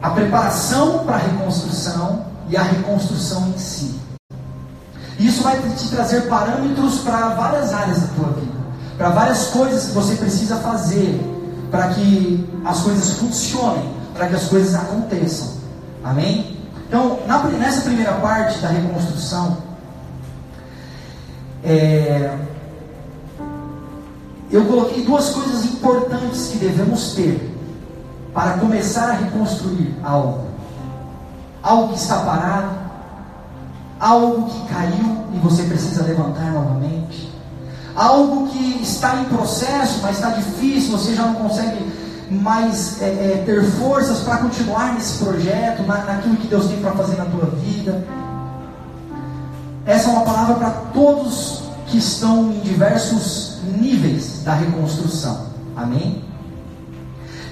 a preparação para a reconstrução e a reconstrução em si. Isso vai te trazer parâmetros para várias áreas da tua vida, para várias coisas que você precisa fazer para que as coisas funcionem, para que as coisas aconteçam. Amém? Então, na, nessa primeira parte da reconstrução, é, eu coloquei duas coisas importantes que devemos ter para começar a reconstruir algo. Algo que está parado, algo que caiu e você precisa levantar novamente, algo que está em processo, mas está difícil, você já não consegue mais é, é, ter forças para continuar nesse projeto, na, naquilo que Deus tem para fazer na tua vida. Essa é uma palavra para todos que estão em diversos níveis da reconstrução. Amém?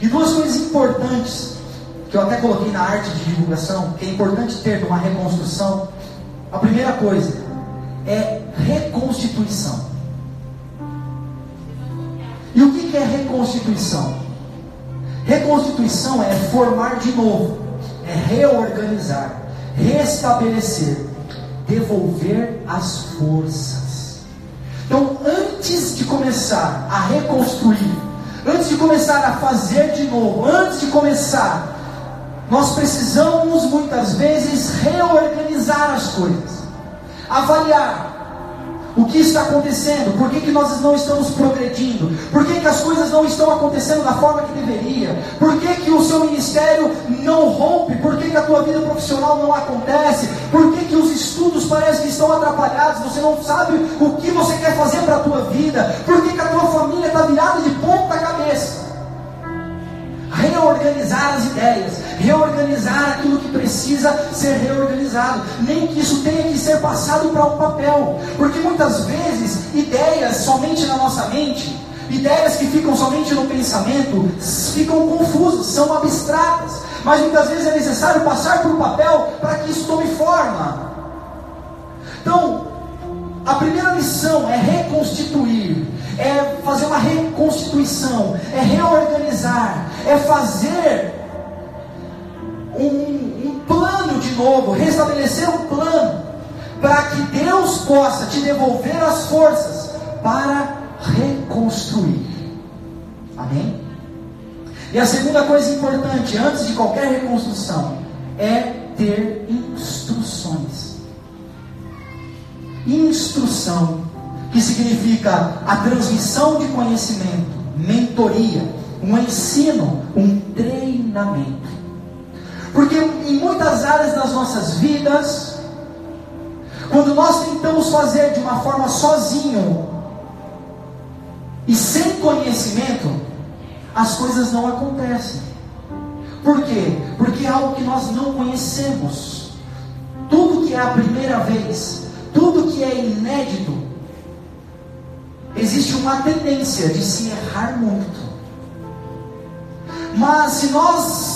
E duas coisas importantes que eu até coloquei na arte de divulgação, que é importante ter numa reconstrução. A primeira coisa é reconstituição. E o que é reconstituição? Reconstituição é formar de novo, é reorganizar, restabelecer, devolver as forças. Então, antes de começar a reconstruir, antes de começar a fazer de novo, antes de começar, nós precisamos muitas vezes reorganizar as coisas, avaliar o que está acontecendo? Por que, que nós não estamos progredindo? Por que, que as coisas não estão acontecendo da forma que deveria? Por que, que o seu ministério não rompe? Por que, que a tua vida profissional não acontece? Por que, que os estudos parecem que estão atrapalhados? Você não sabe o que você quer fazer para a tua vida? Por que, que a tua família está virada de ponta cabeça? reorganizar as ideias, reorganizar aquilo que precisa ser reorganizado, nem que isso tenha que ser passado para um papel, porque muitas vezes ideias somente na nossa mente, ideias que ficam somente no pensamento, ficam confusas, são abstratas, mas muitas vezes é necessário passar por um papel para que isso tome forma. Então, a primeira missão é reconstituir, é fazer uma reconstituição, é reorganizar, é fazer um, um plano de novo, restabelecer um plano, para que Deus possa te devolver as forças para reconstruir. Amém? E a segunda coisa importante, antes de qualquer reconstrução, é ter instruções. Instrução que significa a transmissão de conhecimento, mentoria, um ensino, um treinamento. Porque em muitas áreas das nossas vidas, quando nós tentamos fazer de uma forma sozinho e sem conhecimento, as coisas não acontecem. Por quê? Porque é algo que nós não conhecemos. Tudo que é a primeira vez, tudo que é inédito, existe uma tendência de se errar muito. Mas se nós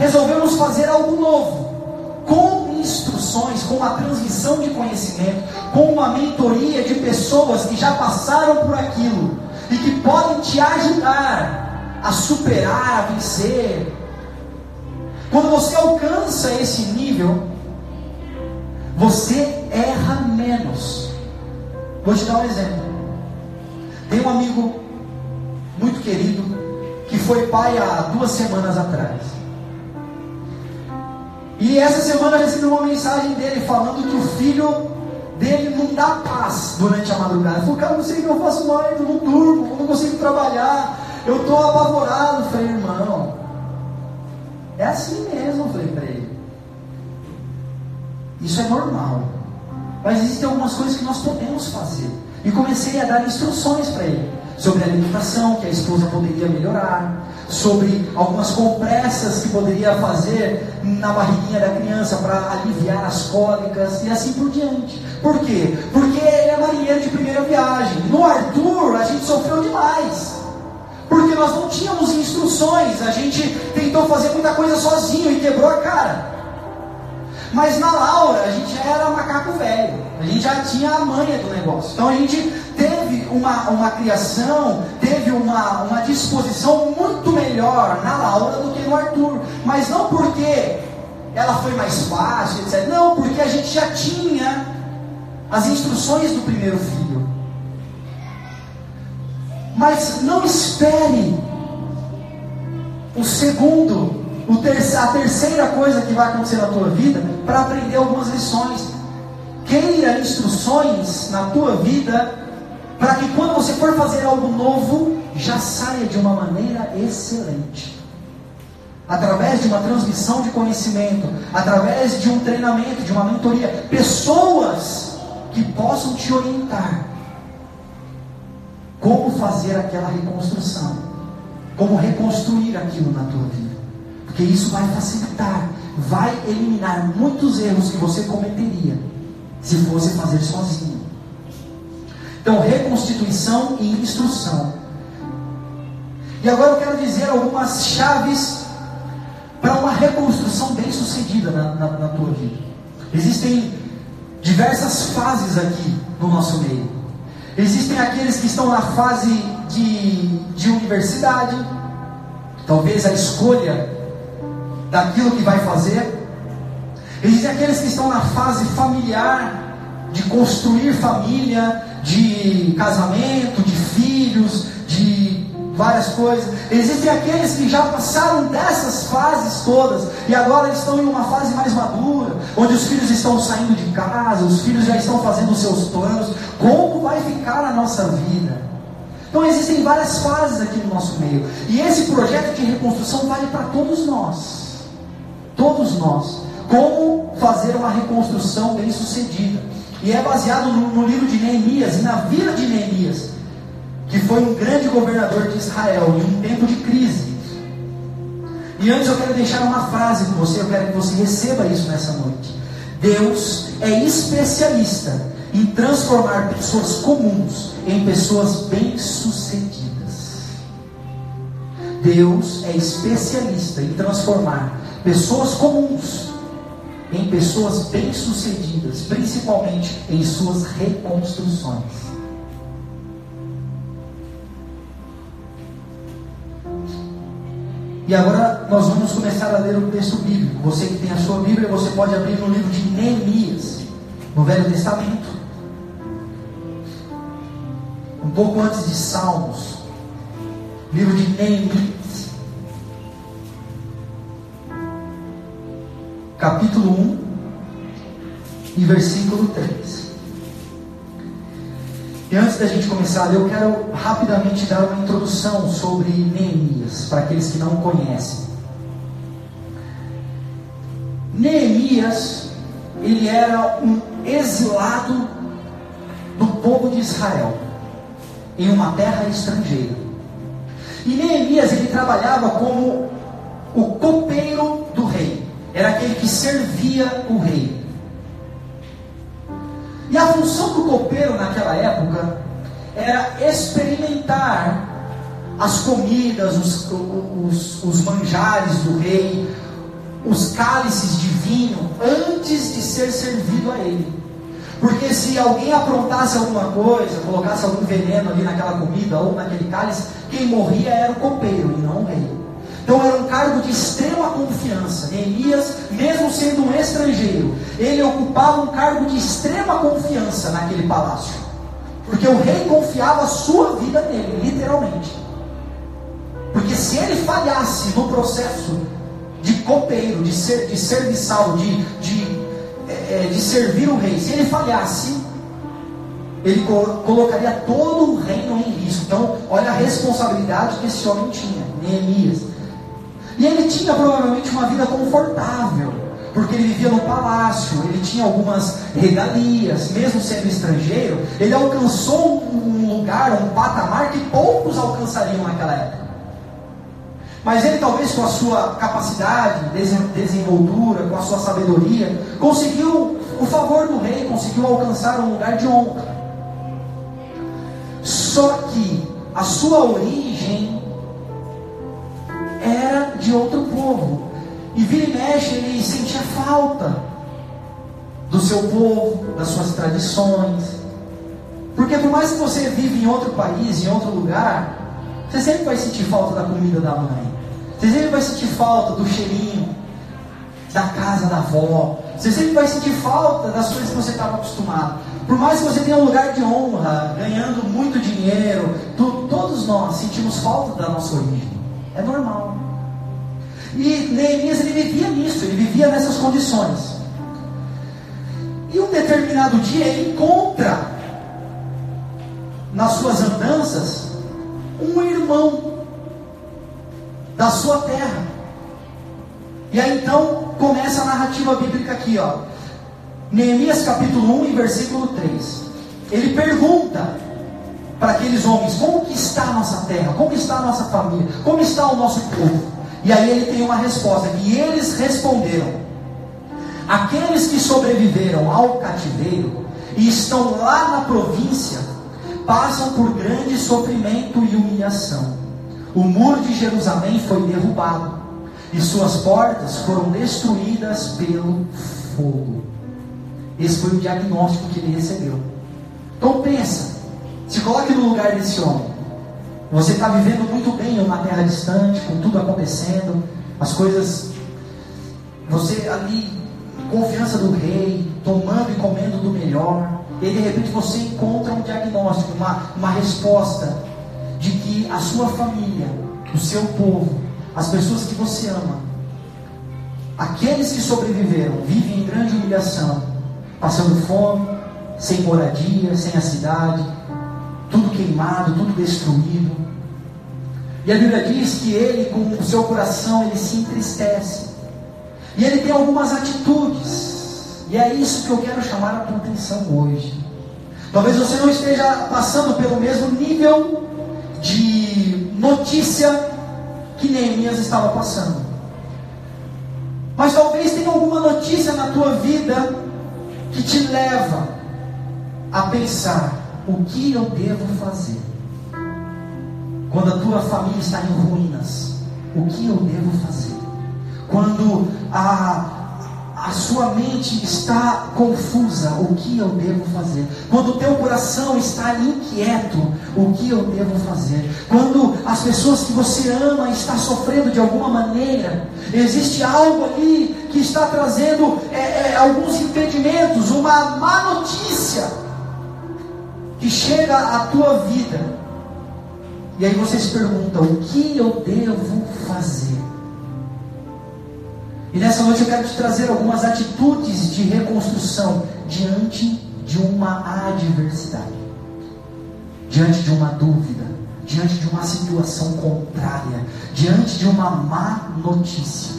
resolvemos fazer algo novo, com instruções, com uma transmissão de conhecimento, com uma mentoria de pessoas que já passaram por aquilo e que podem te ajudar a superar, a vencer. Quando você alcança esse nível, você erra menos. Vou te dar um exemplo. Tem um amigo muito querido que foi pai há duas semanas atrás. E essa semana eu recebi uma mensagem dele falando que o filho dele não dá paz durante a madrugada. Ele falou, cara, não sei o que eu faço mais, eu não durmo, eu não consigo trabalhar, eu estou apavorado. Eu falei, irmão, é assim mesmo, eu falei para ele. Isso é normal. Mas existem algumas coisas que nós podemos fazer. E comecei a dar instruções para ele sobre a alimentação que a esposa poderia melhorar, sobre algumas compressas que poderia fazer na barriguinha da criança para aliviar as cólicas e assim por diante. Por quê? Porque ele é marinheiro de primeira viagem. No Arthur a gente sofreu demais. Porque nós não tínhamos instruções, a gente tentou fazer muita coisa sozinho e quebrou a cara. Mas na Laura a gente já era macaco velho, a gente já tinha a manha do negócio. Então a gente teve uma, uma criação, teve uma, uma disposição muito melhor na Laura do que no Arthur. Mas não porque ela foi mais fácil, etc. Não, porque a gente já tinha as instruções do primeiro filho. Mas não espere o segundo, ter, a terceira coisa que vai acontecer na tua vida para aprender algumas lições. Queira instruções na tua vida para que quando você for fazer algo novo, já saia de uma maneira excelente. Através de uma transmissão de conhecimento, através de um treinamento, de uma mentoria, pessoas que possam te orientar como fazer aquela reconstrução, como reconstruir aquilo na tua vida. Porque isso vai facilitar, vai eliminar muitos erros que você cometeria se fosse fazer sozinho. Então, reconstituição e instrução. E agora eu quero dizer algumas chaves para uma reconstrução bem sucedida na, na, na tua vida. Existem diversas fases aqui no nosso meio. Existem aqueles que estão na fase de, de universidade, talvez a escolha daquilo que vai fazer. Existem aqueles que estão na fase familiar, de construir família, de casamento, de filhos, de várias coisas. Existem aqueles que já passaram dessas fases todas e agora estão em uma fase mais madura, onde os filhos estão saindo de casa, os filhos já estão fazendo os seus planos. Como vai ficar a nossa vida? Então existem várias fases aqui no nosso meio. E esse projeto de reconstrução vale para todos nós. Todos nós. Como fazer uma reconstrução bem sucedida. E é baseado no, no livro de Neemias e na vida de Neemias, que foi um grande governador de Israel em um tempo de crise. E antes eu quero deixar uma frase com você, eu quero que você receba isso nessa noite. Deus é especialista em transformar pessoas comuns em pessoas bem-sucedidas. Deus é especialista em transformar pessoas comuns em pessoas bem-sucedidas, principalmente em suas reconstruções. E agora nós vamos começar a ler o texto bíblico. Você que tem a sua Bíblia, você pode abrir no livro de Neemias, no Velho Testamento. Um pouco antes de Salmos. Livro de Neemias. capítulo 1 e versículo 3. E antes da gente começar, eu quero rapidamente dar uma introdução sobre Neemias, para aqueles que não conhecem. Neemias, ele era um exilado do povo de Israel, em uma terra estrangeira. E Neemias, ele trabalhava como o copeiro do rei era aquele que servia o rei. E a função do copeiro naquela época era experimentar as comidas, os, os, os manjares do rei, os cálices de vinho, antes de ser servido a ele. Porque se alguém aprontasse alguma coisa, colocasse algum veneno ali naquela comida ou naquele cálice, quem morria era o copeiro e não o rei. Então era um cargo de extrema confiança. Neemias, mesmo sendo um estrangeiro, ele ocupava um cargo de extrema confiança naquele palácio. Porque o rei confiava a sua vida nele, literalmente. Porque se ele falhasse no processo de copeiro, de, ser, de serviçal, de, de, é, de servir o rei, se ele falhasse, ele colocaria todo o reino em risco. Então, olha a responsabilidade que esse homem tinha, Neemias. E ele tinha provavelmente uma vida confortável, porque ele vivia no palácio, ele tinha algumas regalias, mesmo sendo estrangeiro, ele alcançou um lugar, um patamar que poucos alcançariam naquela época. Mas ele talvez com a sua capacidade, desenvoltura, com a sua sabedoria, conseguiu o favor do rei, conseguiu alcançar um lugar de honra. Só que a sua origem era de outro povo. E vira e mexe, ele sentia falta do seu povo, das suas tradições. Porque por mais que você vive em outro país, em outro lugar, você sempre vai sentir falta da comida da mãe. Você sempre vai sentir falta do cheirinho da casa da avó. Você sempre vai sentir falta das coisas que você estava acostumado. Por mais que você tenha um lugar de honra, ganhando muito dinheiro, tu, todos nós sentimos falta da nossa origem. É normal. E Neemias ele vivia nisso, ele vivia nessas condições. E um determinado dia ele encontra nas suas andanças um irmão da sua terra. E aí então começa a narrativa bíblica aqui, ó. Neemias capítulo 1 e versículo 3. Ele pergunta para aqueles homens: como que está a nossa terra? Como está a nossa família? Como está o nosso povo? E aí ele tem uma resposta, e eles responderam: Aqueles que sobreviveram ao cativeiro e estão lá na província passam por grande sofrimento e humilhação. O muro de Jerusalém foi derrubado e suas portas foram destruídas pelo fogo. Esse foi o diagnóstico que ele recebeu. Então pensa, se coloque no lugar desse homem. Você está vivendo muito bem em uma terra distante, com tudo acontecendo, as coisas. Você ali, confiança do rei, tomando e comendo do melhor. E de repente você encontra um diagnóstico, uma, uma resposta de que a sua família, o seu povo, as pessoas que você ama, aqueles que sobreviveram, vivem em grande humilhação, passando fome, sem moradia, sem a cidade, tudo queimado, tudo destruído. E a Bíblia diz que ele, com o seu coração, ele se entristece. E ele tem algumas atitudes e é isso que eu quero chamar a tua atenção hoje. Talvez você não esteja passando pelo mesmo nível de notícia que Neemias estava passando. Mas talvez tenha alguma notícia na tua vida que te leva a pensar: o que eu devo fazer? Quando a tua família está em ruínas, o que eu devo fazer? Quando a a sua mente está confusa, o que eu devo fazer? Quando o teu coração está inquieto, o que eu devo fazer? Quando as pessoas que você ama estão sofrendo de alguma maneira, existe algo ali que está trazendo é, é, alguns impedimentos, uma má notícia que chega à tua vida. E aí você se pergunta: o que eu devo fazer? E nessa noite eu quero te trazer algumas atitudes de reconstrução diante de uma adversidade, diante de uma dúvida, diante de uma situação contrária, diante de uma má notícia,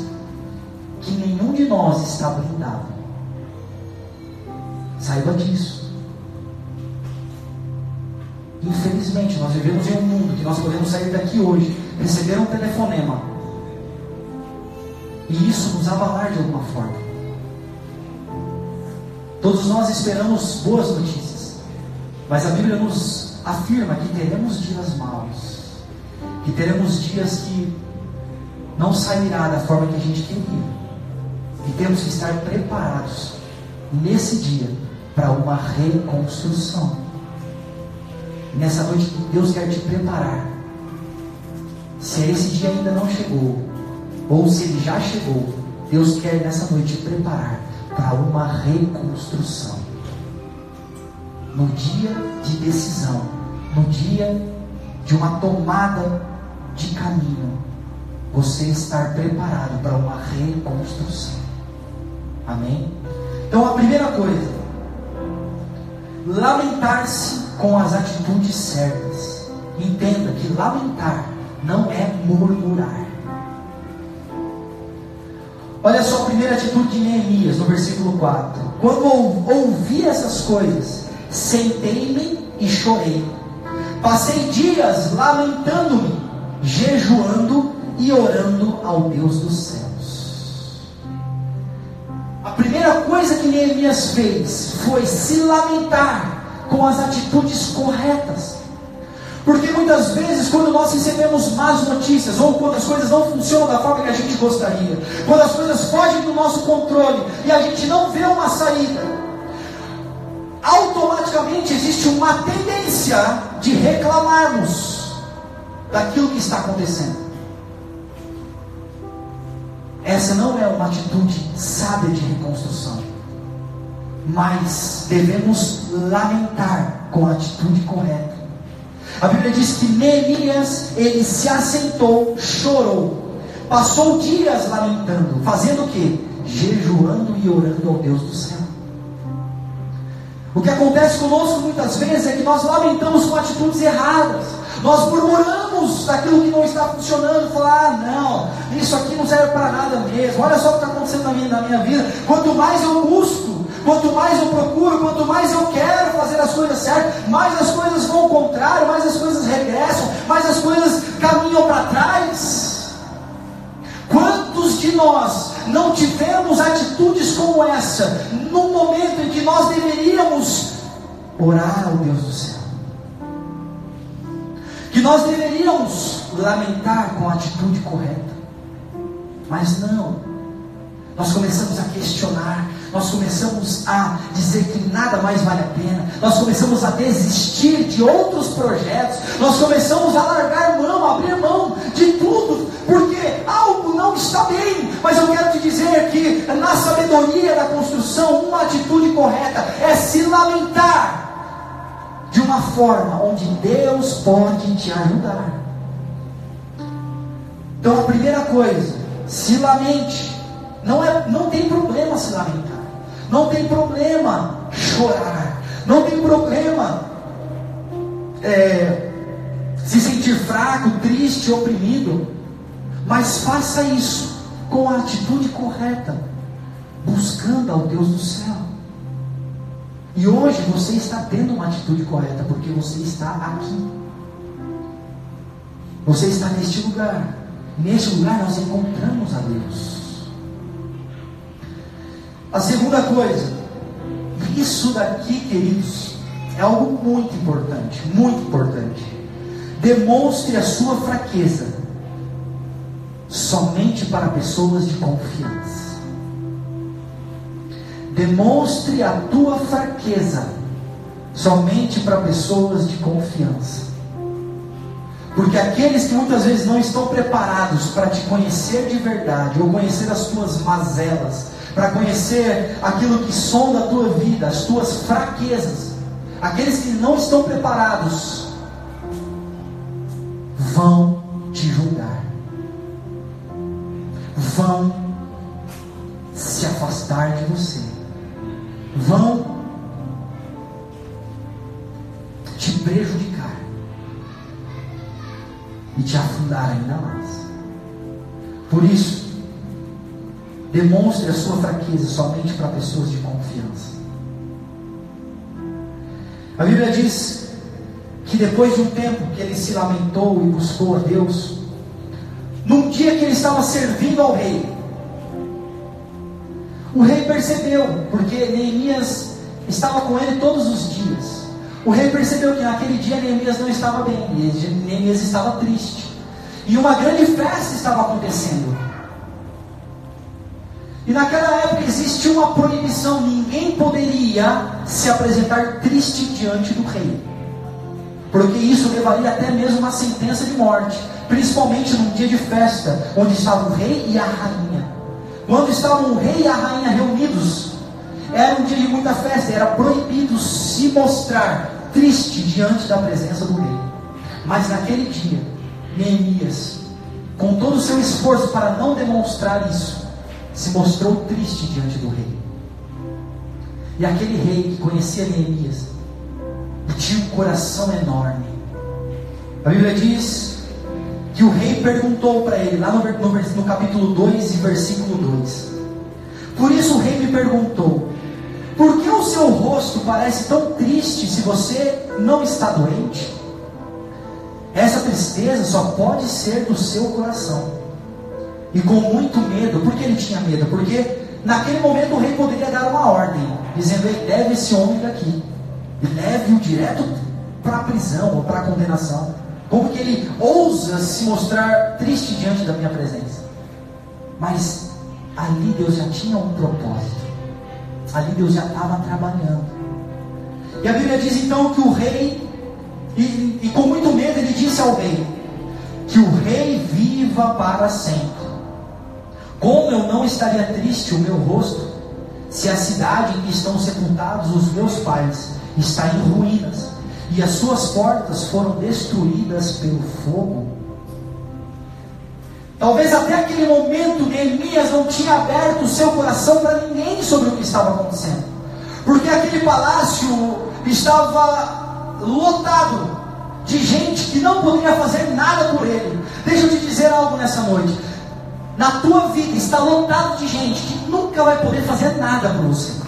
que nenhum de nós está blindado. Saiba disso. Infelizmente, nós vivemos em um mundo que nós podemos sair daqui hoje, receber um telefonema e isso nos abalar de alguma forma. Todos nós esperamos boas notícias, mas a Bíblia nos afirma que teremos dias maus, que teremos dias que não sairá da forma que a gente queria, e temos que estar preparados nesse dia para uma reconstrução. Nessa noite, Deus quer te preparar. Se esse dia ainda não chegou, ou se ele já chegou, Deus quer nessa noite preparar para uma reconstrução. No dia de decisão, no dia de uma tomada de caminho, você estar preparado para uma reconstrução. Amém? Então a primeira coisa, lamentar-se com as atitudes certas. Entenda que lamentar não é murmurar. Olha só a primeira atitude de Neemias, no versículo 4. Quando ouvi essas coisas, sentei-me e chorei. Passei dias lamentando-me, jejuando e orando ao Deus dos céus. A primeira coisa que Neemias fez foi se lamentar com as atitudes corretas. Porque muitas vezes, quando nós recebemos más notícias, ou quando as coisas não funcionam da forma que a gente gostaria, quando as coisas fogem do nosso controle e a gente não vê uma saída, auto automaticamente existe uma tendência de reclamarmos daquilo que está acontecendo. Essa não é uma atitude sábia de reconstrução, mas devemos lamentar com a atitude correta. A Bíblia diz que Neemias, ele se assentou, chorou, passou dias lamentando, fazendo o que? Jejuando e orando ao Deus do céu. O que acontece conosco muitas vezes é que nós lamentamos com atitudes erradas. Nós murmuramos daquilo que não está funcionando, falar, ah, não, isso aqui não serve para nada mesmo. Olha só o que está acontecendo na minha, na minha vida. Quanto mais eu busco, quanto mais eu procuro, quanto mais eu quero fazer as coisas certas, mais as coisas vão ao contrário, mais as coisas regressam, mais as coisas caminham para trás. Quantos de nós não tivemos atitudes como essa, no momento em que nós deveríamos orar ao Deus do céu? Que nós deveríamos lamentar com a atitude correta, mas não, nós começamos a questionar, nós começamos a dizer que nada mais vale a pena, nós começamos a desistir de outros projetos, nós começamos a largar mão, a abrir mão de tudo, porque algo não está bem. Mas eu quero te dizer que na sabedoria da construção, uma atitude correta é se lamentar de uma forma onde Deus pode te ajudar. Então a primeira coisa, se lamente. Não, é, não tem problema se lamentar. Não tem problema chorar. Não tem problema é, se sentir fraco, triste, oprimido. Mas faça isso com a atitude correta, buscando ao Deus do céu. E hoje você está tendo uma atitude correta, porque você está aqui. Você está neste lugar. Neste lugar nós encontramos a Deus. A segunda coisa, isso daqui, queridos, é algo muito importante, muito importante. Demonstre a sua fraqueza somente para pessoas de confiança. Demonstre a tua fraqueza somente para pessoas de confiança. Porque aqueles que muitas vezes não estão preparados para te conhecer de verdade, ou conhecer as tuas mazelas, para conhecer aquilo que sonda a tua vida, as tuas fraquezas. Aqueles que não estão preparados vão te julgar, vão se afastar de você, vão te prejudicar e te afundar ainda mais. Por isso, Demonstre a sua fraqueza somente para pessoas de confiança. A Bíblia diz que depois de um tempo que ele se lamentou e buscou a Deus, num dia que ele estava servindo ao rei, o rei percebeu, porque Neemias estava com ele todos os dias. O rei percebeu que naquele dia Neemias não estava bem, Neemias estava triste. E uma grande festa estava acontecendo. E naquela época existia uma proibição: ninguém poderia se apresentar triste diante do rei, porque isso levaria até mesmo uma sentença de morte, principalmente num dia de festa, onde estava o rei e a rainha. Quando estavam o rei e a rainha reunidos, era um dia de muita festa, era proibido se mostrar triste diante da presença do rei. Mas naquele dia, Neemias, com todo o seu esforço para não demonstrar isso, se mostrou triste diante do rei. E aquele rei que conhecia Neemias e tinha um coração enorme. A Bíblia diz que o rei perguntou para ele, lá no, no, no capítulo 2 e versículo 2. Por isso o rei me perguntou: Por que o seu rosto parece tão triste se você não está doente? Essa tristeza só pode ser do seu coração e com muito medo. Por que ele tinha medo? Porque naquele momento o rei poderia dar uma ordem, dizendo: leve esse homem daqui, leve-o direto para a prisão ou para a condenação. Como que ele ousa se mostrar triste diante da minha presença? Mas ali Deus já tinha um propósito, ali Deus já estava trabalhando. E a Bíblia diz então que o rei, e, e com muito medo, ele disse ao rei: Que o rei viva para sempre. Como eu não estaria triste o meu rosto, se a cidade em que estão sepultados os meus pais está em ruínas, e as suas portas foram destruídas pelo fogo? Talvez até aquele momento Neemias não tinha aberto o seu coração para ninguém sobre o que estava acontecendo, porque aquele palácio estava lotado de gente que não poderia fazer nada por ele. Deixa eu te dizer algo nessa noite. Na tua vida está lotado de gente que nunca vai poder fazer nada por você.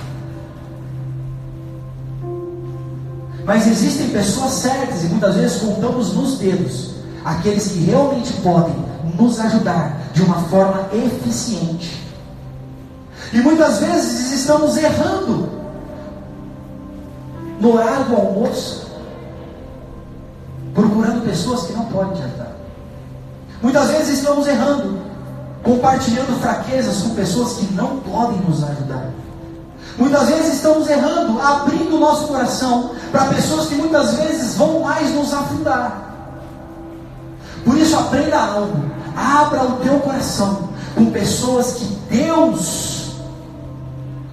Mas existem pessoas certas e muitas vezes contamos nos dedos aqueles que realmente podem nos ajudar de uma forma eficiente. E muitas vezes estamos errando no horário do almoço, procurando pessoas que não podem te ajudar. Muitas vezes estamos errando, compartilhando fraquezas com pessoas que não podem nos ajudar. Muitas vezes estamos errando, abrindo o nosso coração para pessoas que muitas vezes vão mais nos afundar. Por isso, aprenda algo. Abra o teu coração com pessoas que Deus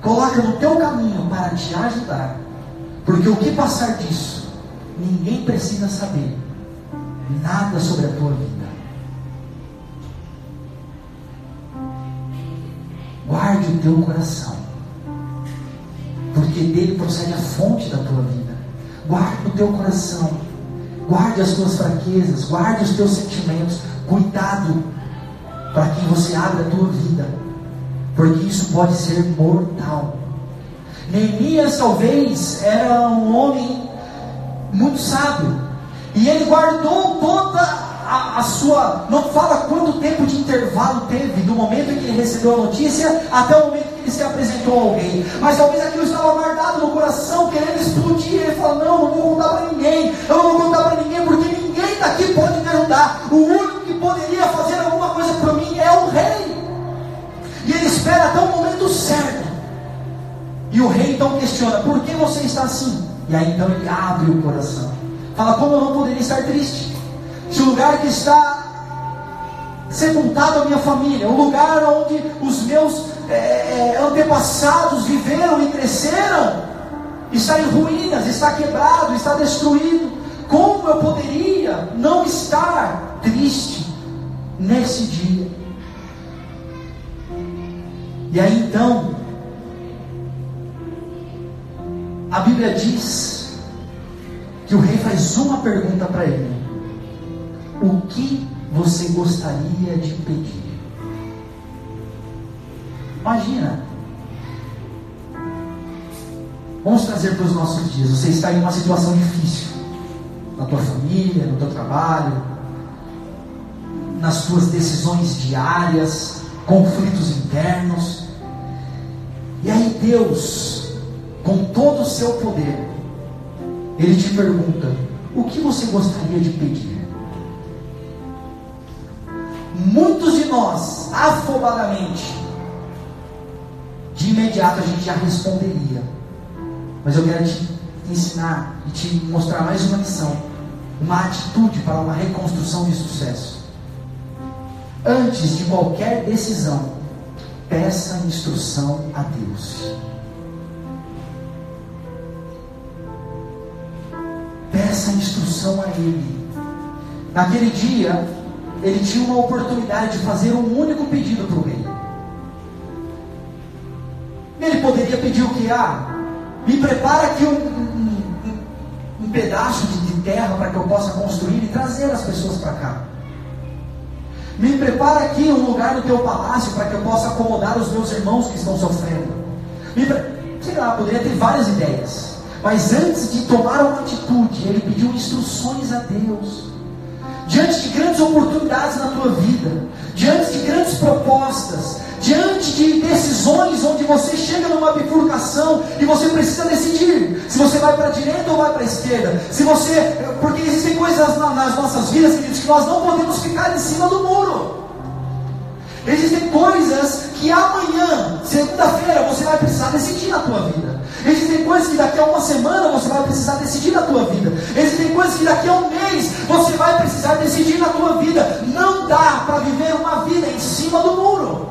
coloca no teu caminho para te ajudar. Porque o que passar disso, ninguém precisa saber nada sobre a tua vida. Guarde o teu coração porque dele procede a fonte da tua vida. Guarde o teu coração, guarde as tuas fraquezas, guarde os teus sentimentos. Cuidado para quem você abre a tua vida, porque isso pode ser mortal. Neemias talvez era um homem muito sábio, e ele guardou toda a, a, sua. Não fala quanto tempo de intervalo teve do momento em que ele recebeu a notícia até o momento que ele se apresentou a alguém. Mas talvez aquilo estava guardado no coração, querendo explodir. Ele fala: Não, não vou contar para ninguém. Eu não vou contar para ninguém, porque ninguém daqui pode me ajudar. O único que poderia fazer alguma coisa para mim é o rei. E ele espera até o momento certo. E o rei então questiona: Por que você está assim? E aí então ele abre o coração. Fala: Como eu não poderia estar triste? O lugar que está sepultado a minha família, o lugar onde os meus é, é, antepassados viveram e cresceram, está em ruínas, está quebrado, está destruído. Como eu poderia não estar triste nesse dia? E aí então, a Bíblia diz que o rei faz uma pergunta para ele: O que você gostaria de pedir? Imagina. Vamos trazer para os nossos dias. Você está em uma situação difícil. Na tua família, no teu trabalho, nas tuas decisões diárias, conflitos internos. E aí Deus, com todo o seu poder, Ele te pergunta: o que você gostaria de pedir? Muitos de nós, afobadamente, de imediato a gente já responderia. Mas eu quero te ensinar e te mostrar mais uma lição, uma atitude para uma reconstrução de sucesso. Antes de qualquer decisão, peça instrução a Deus. Peça instrução a Ele. Naquele dia, ele tinha uma oportunidade de fazer um único pedido para o rei. Ele poderia pedir o que? Ah, me prepara aqui um, um, um pedaço de, de terra para que eu possa construir e trazer as pessoas para cá. Me prepara aqui um lugar no teu palácio para que eu possa acomodar os meus irmãos que estão sofrendo. Me pre... Sei lá, poderia ter várias ideias. Mas antes de tomar uma atitude, ele pediu instruções a Deus diante de grandes oportunidades na tua vida, diante de grandes propostas, diante de decisões onde você chega numa bifurcação e você precisa decidir se você vai para a direita ou vai para a esquerda. Se você, porque existem coisas nas nossas vidas, queridos, que nós não podemos ficar em cima do muro. Existem coisas que amanhã, segunda-feira, você vai precisar decidir na tua vida. Existem coisas que daqui a uma semana você vai precisar decidir na tua vida. Existem coisas que daqui a um mês você vai precisar decidir na tua vida. Não dá para viver uma vida em cima do muro.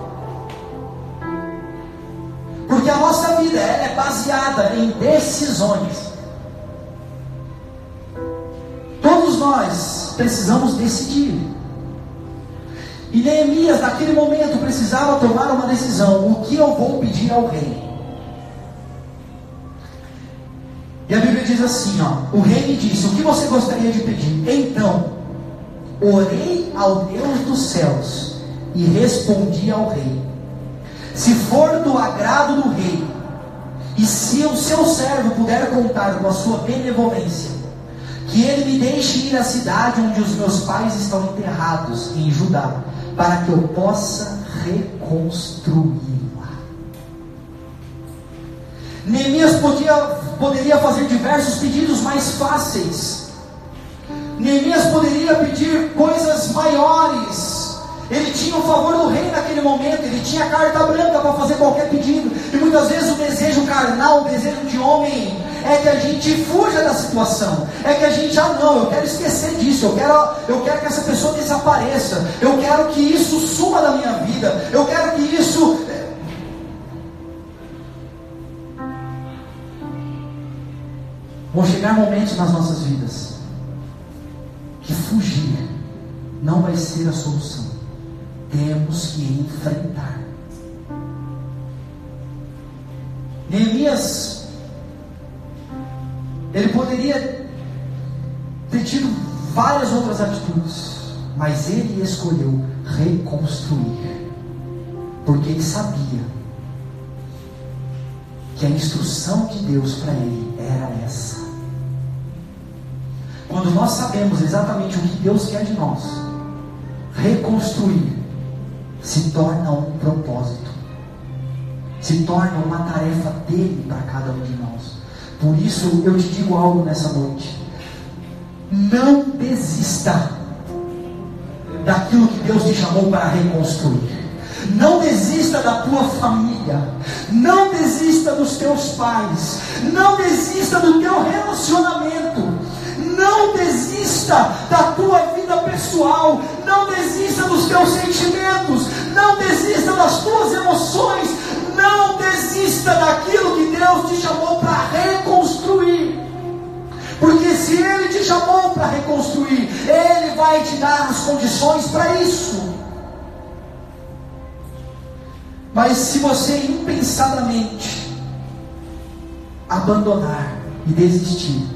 Porque a nossa vida é baseada em decisões. Todos nós precisamos decidir. E Neemias, naquele momento, precisava tomar uma decisão: o que eu vou pedir ao rei? E a Bíblia diz assim: ó, o rei me disse: O que você gostaria de pedir? Então, orei ao Deus dos céus e respondi ao rei: Se for do agrado do rei, e se o seu servo puder contar com a sua benevolência, que ele me deixe ir à cidade onde os meus pais estão enterrados, em Judá, para que eu possa reconstruí-la. Neemias podia, poderia fazer diversos pedidos mais fáceis. Neemias poderia pedir coisas maiores. Ele tinha o favor do rei naquele momento, ele tinha carta branca para fazer qualquer pedido. E muitas vezes o desejo carnal, o desejo de homem, é que a gente fuja da situação, é que a gente, ah não, eu quero esquecer disso, eu quero, eu quero que essa pessoa desapareça, eu quero que isso suma da minha vida, eu quero que isso. Eh, Vão chegar momentos nas nossas vidas que fugir não vai ser a solução. Temos que enfrentar. Neemias ele poderia ter tido várias outras atitudes, mas ele escolheu reconstruir, porque ele sabia que a instrução de Deus para ele era essa. Quando nós sabemos exatamente o que Deus quer de nós, reconstruir se torna um propósito, se torna uma tarefa dele para cada um de nós. Por isso eu te digo algo nessa noite. Não desista daquilo que Deus te chamou para reconstruir. Não desista da tua família. Não desista dos teus pais. Não desista do teu relacionamento. Não desista da tua vida pessoal. Não desista dos teus sentimentos. Não desista das tuas emoções. Não desista daquilo que Deus te chamou para reconstruir. Porque se Ele te chamou para reconstruir, Ele vai te dar as condições para isso. Mas se você impensadamente abandonar e desistir,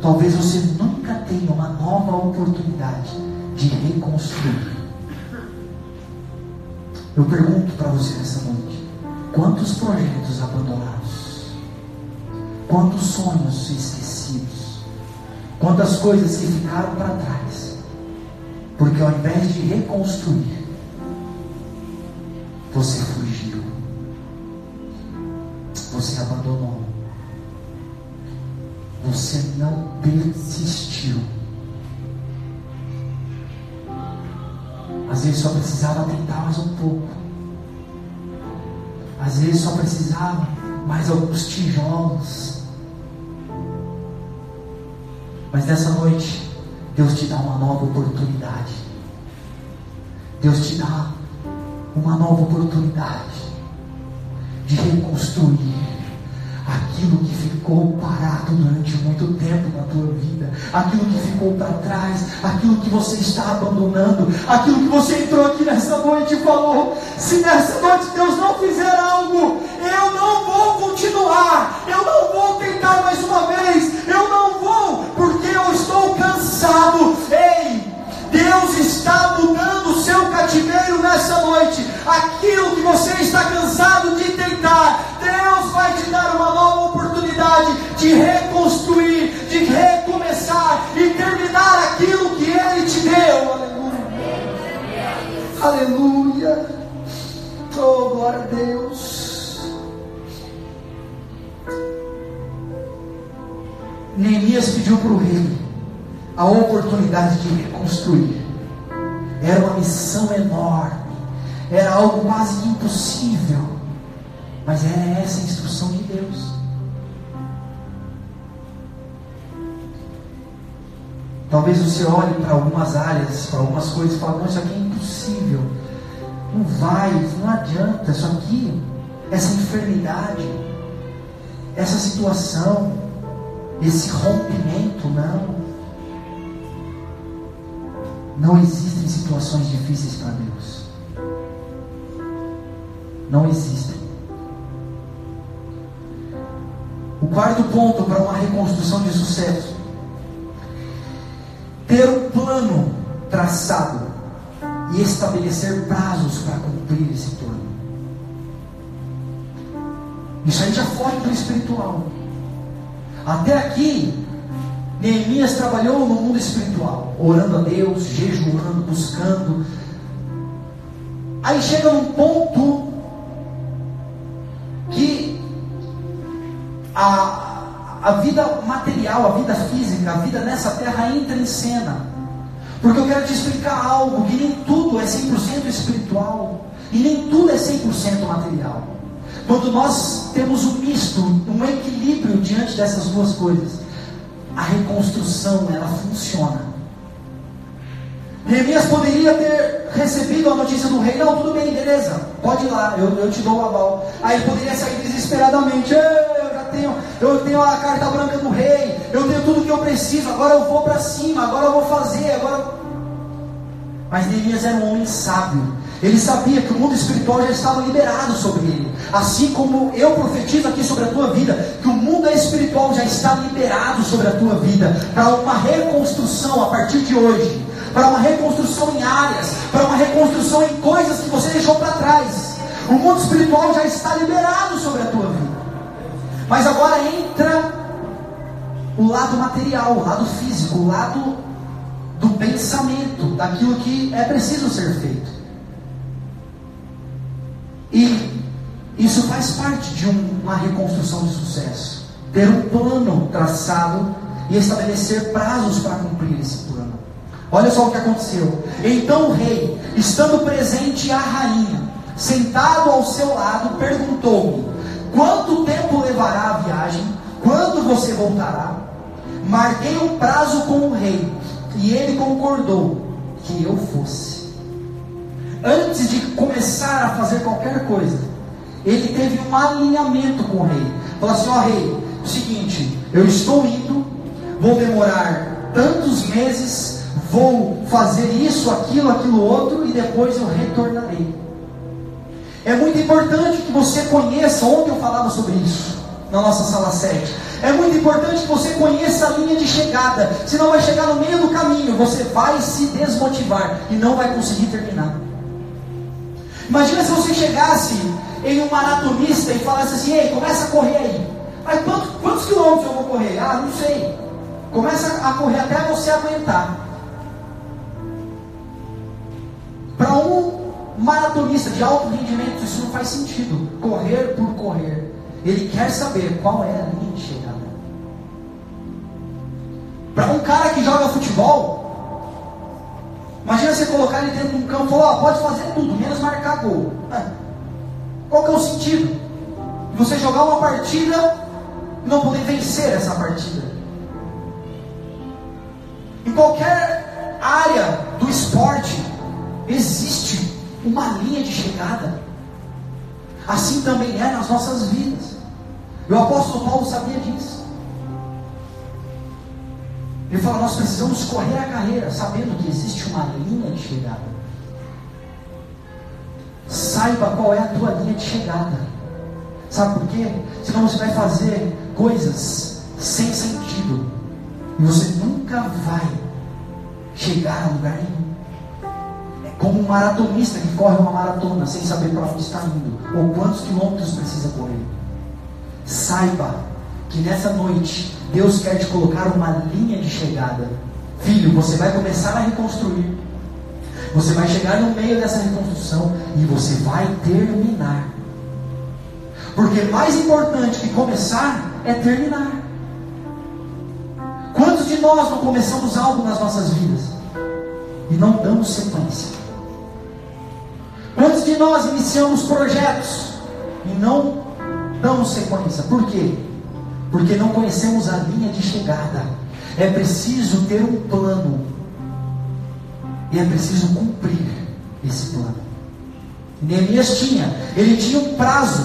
talvez você nunca tenha uma nova oportunidade de reconstruir. Eu pergunto para você nessa noite: Quantos projetos abandonados? Quantos sonhos esquecidos? Quantas coisas que ficaram para trás? Porque ao invés de reconstruir, você fugiu. Você abandonou. Você não persistiu. Às vezes só precisava tentar mais um pouco. Às vezes só precisava mais alguns tijolos. Mas nessa noite, Deus te dá uma nova oportunidade. Deus te dá uma nova oportunidade de reconstruir aquilo que ficou parado durante muito tempo na tua vida, aquilo que ficou para trás, aquilo que você está abandonando, aquilo que você entrou aqui nessa noite e falou: se nessa noite Deus não fizer algo, eu não vou continuar, eu não vou tentar mais uma vez, eu não vou, porque eu estou cansado. Ei, Deus está mudando o seu cativeiro nessa noite. Aquilo que você está cansado de tentar, vai te dar uma nova oportunidade de reconstruir, de recomeçar e terminar aquilo que Ele te deu. Aleluia. Aleluia. Oh, glória a Deus. Neemias pediu para o rei a oportunidade de reconstruir. Era uma missão enorme, era algo quase impossível, mas era essa a instrução de Deus. Talvez você olhe para algumas áreas, para algumas coisas e fale, não, isso aqui é impossível. Não vai, não adianta, isso aqui, essa enfermidade, essa situação, esse rompimento, não. Não existem situações difíceis para Deus. Não existem. O quarto ponto para uma reconstrução de sucesso ter um plano traçado e estabelecer prazos para cumprir esse plano. Isso aí já foge do espiritual. Até aqui, Neemias trabalhou no mundo espiritual, orando a Deus, jejuando, buscando. Aí chega um ponto a, a vida material, a vida física, a vida nessa terra entra em cena. Porque eu quero te explicar algo: que nem tudo é 100% espiritual e nem tudo é 100% material. Quando nós temos um misto, um equilíbrio diante dessas duas coisas, a reconstrução ela funciona. Neemias poderia ter recebido a notícia do rei, não, tudo bem, beleza, pode ir lá, eu, eu te dou o aval. Aí ele poderia sair desesperadamente, tenho, eu tenho a carta branca do rei, eu tenho tudo que eu preciso, agora eu vou para cima, agora eu vou fazer, agora. Mas Neemias era um homem sábio. Ele sabia que o mundo espiritual já estava liberado sobre ele. Assim como eu profetizo aqui sobre a tua vida, que o mundo espiritual já está liberado sobre a tua vida, para uma reconstrução a partir de hoje, para uma reconstrução em áreas, para uma reconstrução em coisas que você deixou para trás. O mundo espiritual já está liberado sobre a tua vida. Mas agora entra o lado material, o lado físico, o lado do pensamento, daquilo que é preciso ser feito. E isso faz parte de uma reconstrução de sucesso. Ter um plano traçado e estabelecer prazos para cumprir esse plano. Olha só o que aconteceu. Então o rei, estando presente a rainha, sentado ao seu lado, perguntou-me: Quanto tempo levará a viagem? Quando você voltará? Marquei um prazo com o rei e ele concordou que eu fosse. Antes de começar a fazer qualquer coisa, ele teve um alinhamento com o rei. Falou assim: Ó rei, o seguinte, eu estou indo, vou demorar tantos meses, vou fazer isso, aquilo, aquilo outro e depois eu retornarei. É muito importante que você conheça, ontem eu falava sobre isso, na nossa sala 7. É muito importante que você conheça a linha de chegada, senão vai chegar no meio do caminho, você vai se desmotivar e não vai conseguir terminar. Imagina se você chegasse em um maratonista e falasse assim, ei, começa a correr aí. Mas quantos, quantos quilômetros eu vou correr? Ah, não sei. Começa a correr até você aguentar. Maratonista de alto rendimento, isso não faz sentido. Correr por correr. Ele quer saber qual é a linha de chegada. Para um cara que joga futebol, imagina você colocar ele dentro de um campo e falar, oh, pode fazer tudo, menos marcar gol. É. Qual que é o sentido? Você jogar uma partida e não poder vencer essa partida. Em qualquer área do esporte existe uma linha de chegada. Assim também é nas nossas vidas. O apóstolo Paulo sabia disso. Ele fala: nós precisamos correr a carreira, sabendo que existe uma linha de chegada. Saiba qual é a tua linha de chegada. Sabe por quê? Senão você vai fazer coisas sem sentido. E você nunca vai chegar a lugar nenhum como um maratonista que corre uma maratona sem saber para onde está indo, ou quantos quilômetros precisa correr. Saiba que nessa noite Deus quer te colocar uma linha de chegada. Filho, você vai começar a reconstruir. Você vai chegar no meio dessa reconstrução e você vai terminar. Porque mais importante que começar é terminar. Quantos de nós não começamos algo nas nossas vidas e não damos sequência? Muitas de nós iniciamos projetos e não damos sequência. Por quê? Porque não conhecemos a linha de chegada. É preciso ter um plano. E é preciso cumprir esse plano. Neemias tinha, ele tinha um prazo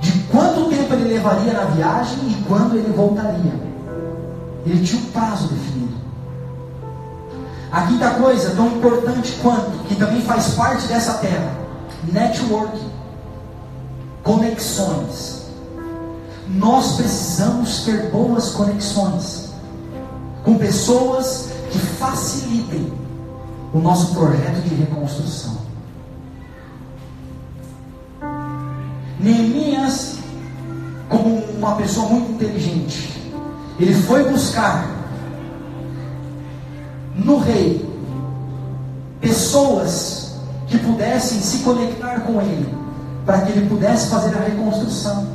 de quanto tempo ele levaria na viagem e quando ele voltaria. Ele tinha um prazo definido. A quinta coisa, tão importante quanto, que também faz parte dessa terra, networking, conexões. Nós precisamos ter boas conexões com pessoas que facilitem o nosso projeto de reconstrução. Neemias, como uma pessoa muito inteligente, ele foi buscar no rei pessoas que pudessem se conectar com ele, para que ele pudesse fazer a reconstrução.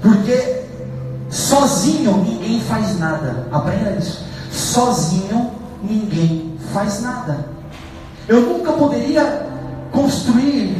Porque sozinho ninguém faz nada. Aprenda isso. Sozinho ninguém faz nada. Eu nunca poderia construir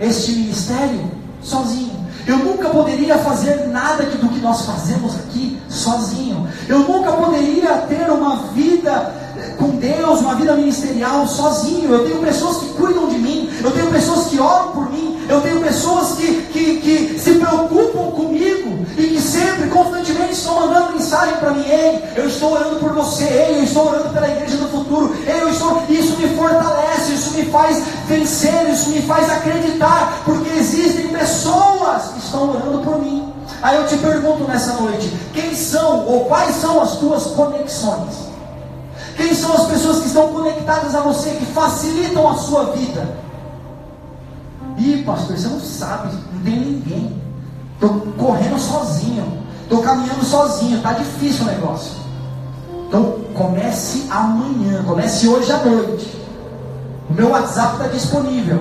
este ministério sozinho. Eu nunca poderia fazer nada do que nós fazemos aqui sozinho. Eu nunca poderia ter uma vida com Deus, uma vida ministerial sozinho. Eu tenho pessoas que cuidam de mim, eu tenho pessoas que oram por mim, eu tenho pessoas que, que, que se preocupam comigo e que sempre, constantemente estão mandando mensagem para mim: Ei, eu estou orando por você, ei, eu estou orando pela igreja do futuro, ei, eu estou. Isso me fortalece, isso me faz vencer, isso me faz acreditar, porque existem pessoas que estão orando por mim. Aí eu te pergunto nessa noite: quem são ou quais são as tuas conexões? Quem são as pessoas que estão conectadas a você, que facilitam a sua vida? Ih, pastor, você não sabe, não tem ninguém. Estou correndo sozinho, estou caminhando sozinho, está difícil o negócio. Então comece amanhã, comece hoje à noite. O meu WhatsApp está disponível.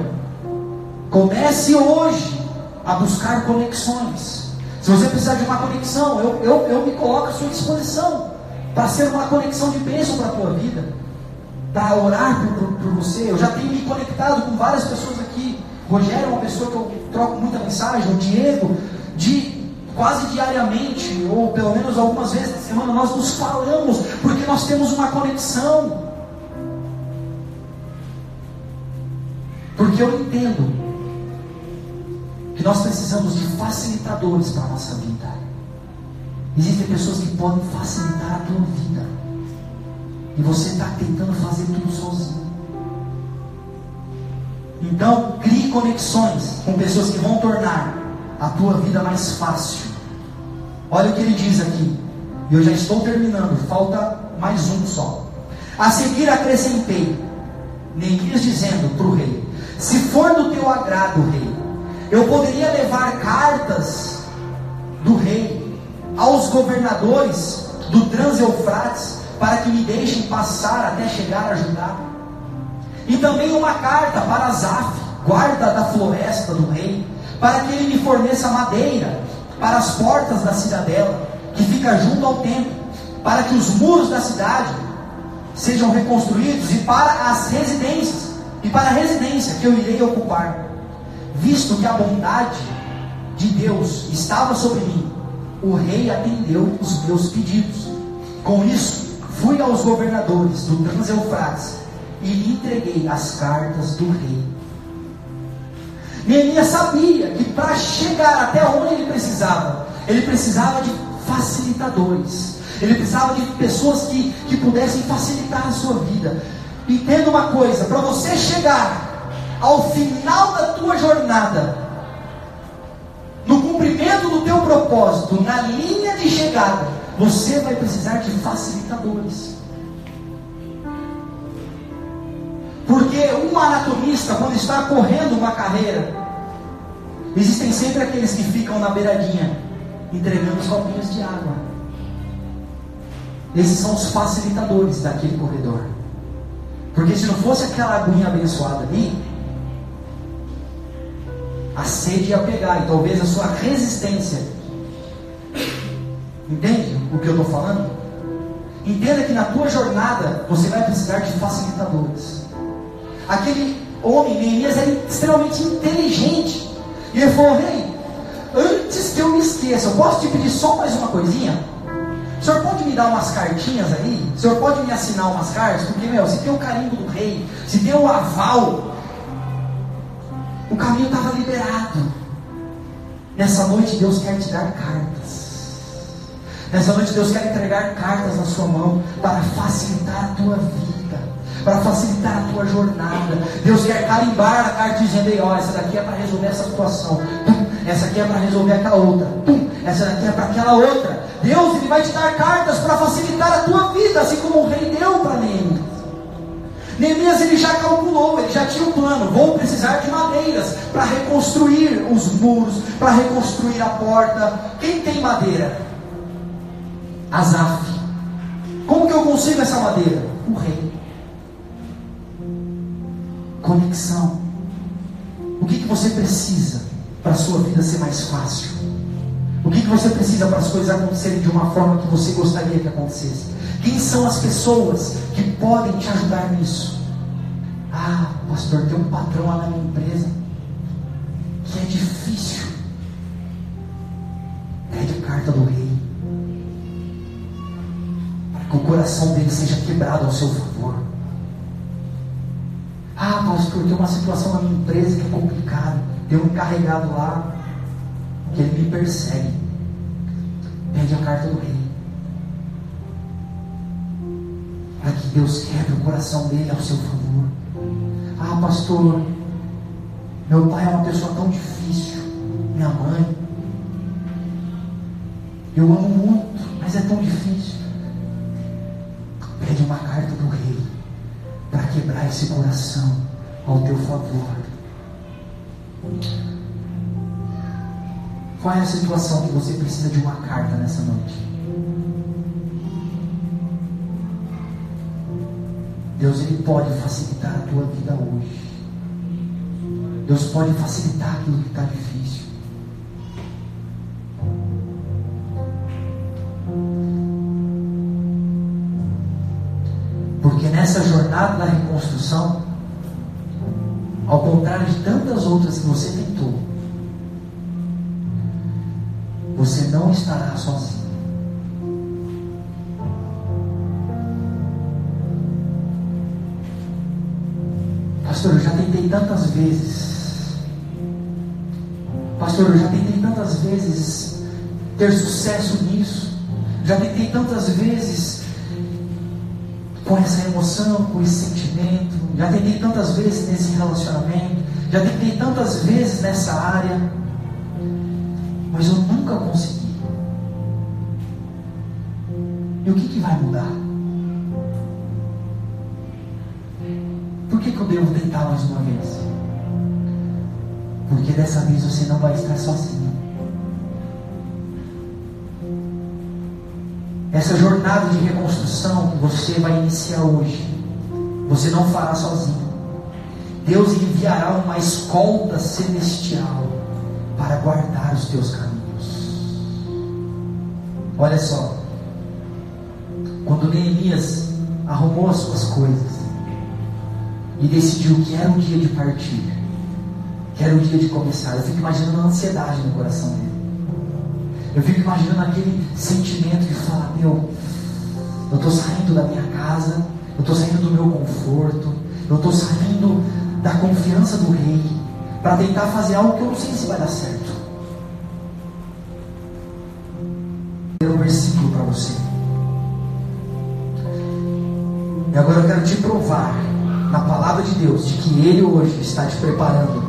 Comece hoje a buscar conexões. Se você precisar de uma conexão, eu, eu, eu me coloco à sua disposição para ser uma conexão de bênção para a tua vida, para orar por, por, você. Eu já tenho me conectado com várias pessoas aqui. Rogério é uma pessoa que eu troco muita mensagem, o Diego, de quase diariamente, ou pelo menos algumas vezes na semana, nós nos falamos, porque nós temos uma conexão. Porque eu entendo que nós precisamos de facilitadores para a nossa vida. Existem pessoas que podem facilitar a tua vida. E você está tentando fazer tudo sozinho. Então, crie conexões com pessoas que vão tornar a tua vida mais fácil. Olha o que ele diz aqui. E eu já estou terminando, falta mais um só. A seguir acrescentei, Neemias dizendo para o rei: Se for do teu agrado, rei, eu poderia levar cartas do rei aos governadores do Trans-Eufrates para que me deixem passar até chegar a Judá. E também uma carta para Azaf, guarda da floresta do rei, para que ele me forneça madeira para as portas da cidadela, que fica junto ao templo, para que os muros da cidade sejam reconstruídos e para as residências, e para a residência que eu irei ocupar, visto que a bondade de Deus estava sobre mim o rei atendeu os meus pedidos. Com isso, fui aos governadores do Trans-Eufrates e lhe entreguei as cartas do rei. Neemias sabia que para chegar até onde ele precisava, ele precisava de facilitadores. Ele precisava de pessoas que, que pudessem facilitar a sua vida. Entenda uma coisa: para você chegar ao final da tua jornada, cumprimento do teu propósito, na linha de chegada, você vai precisar de facilitadores. Porque um maratonista, quando está correndo uma carreira, existem sempre aqueles que ficam na beiradinha, entregando os copinhos de água. Esses são os facilitadores daquele corredor. Porque se não fosse aquela aguinha abençoada ali, a sede ia pegar e talvez a sua resistência. Entende o que eu estou falando? Entenda que na tua jornada você vai precisar de facilitadores. aquele homem, Neemias, era extremamente inteligente. E ele falou: Rei, antes que eu me esqueça, eu posso te pedir só mais uma coisinha? O senhor pode me dar umas cartinhas aí? O senhor pode me assinar umas cartas? Porque, meu, se tem o carimbo do rei, se tem o aval, o caminho estava liberado. Nessa noite, Deus quer te dar cartas. Nessa noite, Deus quer entregar cartas na sua mão para facilitar a tua vida, para facilitar a tua jornada. Deus quer carimbar a carta dizendo: ó, essa daqui é para resolver essa situação, essa aqui é para resolver aquela outra, essa daqui é para aquela outra. Deus ele vai te dar cartas para facilitar a tua vida, assim como o rei deu para Neemias. Neemias ele já calculou, ele já tinha um plano. Vou precisar de madeiras para reconstruir os muros, para reconstruir a porta. Quem tem madeira? Asaf. Como que eu consigo essa madeira? O rei. Conexão. O que, que você precisa para a sua vida ser mais fácil? O que, que você precisa para as coisas acontecerem de uma forma que você gostaria que acontecesse? Quem são as pessoas que podem te ajudar nisso? Ah, pastor, tem um patrão lá na minha empresa que é difícil. Pede carta do rei. Para que o coração dele seja quebrado ao seu favor. Ah, pastor, tem uma situação na minha empresa que é complicada. Tem um encarregado lá que ele me persegue. Pede a carta do rei. Para que Deus quebre o coração dele ao seu favor. Ah, pastor, meu pai é uma pessoa tão difícil. Minha mãe. Eu amo muito, mas é tão difícil. Pede uma carta do rei para quebrar esse coração ao teu favor. Qual é a situação que você precisa de uma carta nessa noite? Deus ele pode facilitar a tua vida hoje. Deus pode facilitar aquilo que está difícil. Porque nessa jornada da reconstrução, ao contrário de tantas outras que você tentou, Pastor, eu já tentei tantas vezes ter sucesso nisso. Já tentei tantas vezes com essa emoção, com esse sentimento. Já tentei tantas vezes nesse relacionamento. Já tentei tantas vezes nessa área mas eu nunca consegui. E o que, que vai mudar? Por que, que eu devo tentar mais uma vez? Porque dessa vez você não vai estar sozinho. Essa jornada de reconstrução você vai iniciar hoje, você não fará sozinho. Deus enviará uma escolta celestial para guardar os teus caminhos. Olha só, quando Neemias arrumou as suas coisas e decidiu que era o dia de partir, que era o dia de começar, eu fico imaginando a ansiedade no coração dele. Eu fico imaginando aquele sentimento de falar: Meu, eu estou saindo da minha casa, eu estou saindo do meu conforto, eu estou saindo da confiança do rei, para tentar fazer algo que eu não sei se vai dar certo. um versículo para você. E agora eu quero te provar, na palavra de Deus, de que Ele hoje está te preparando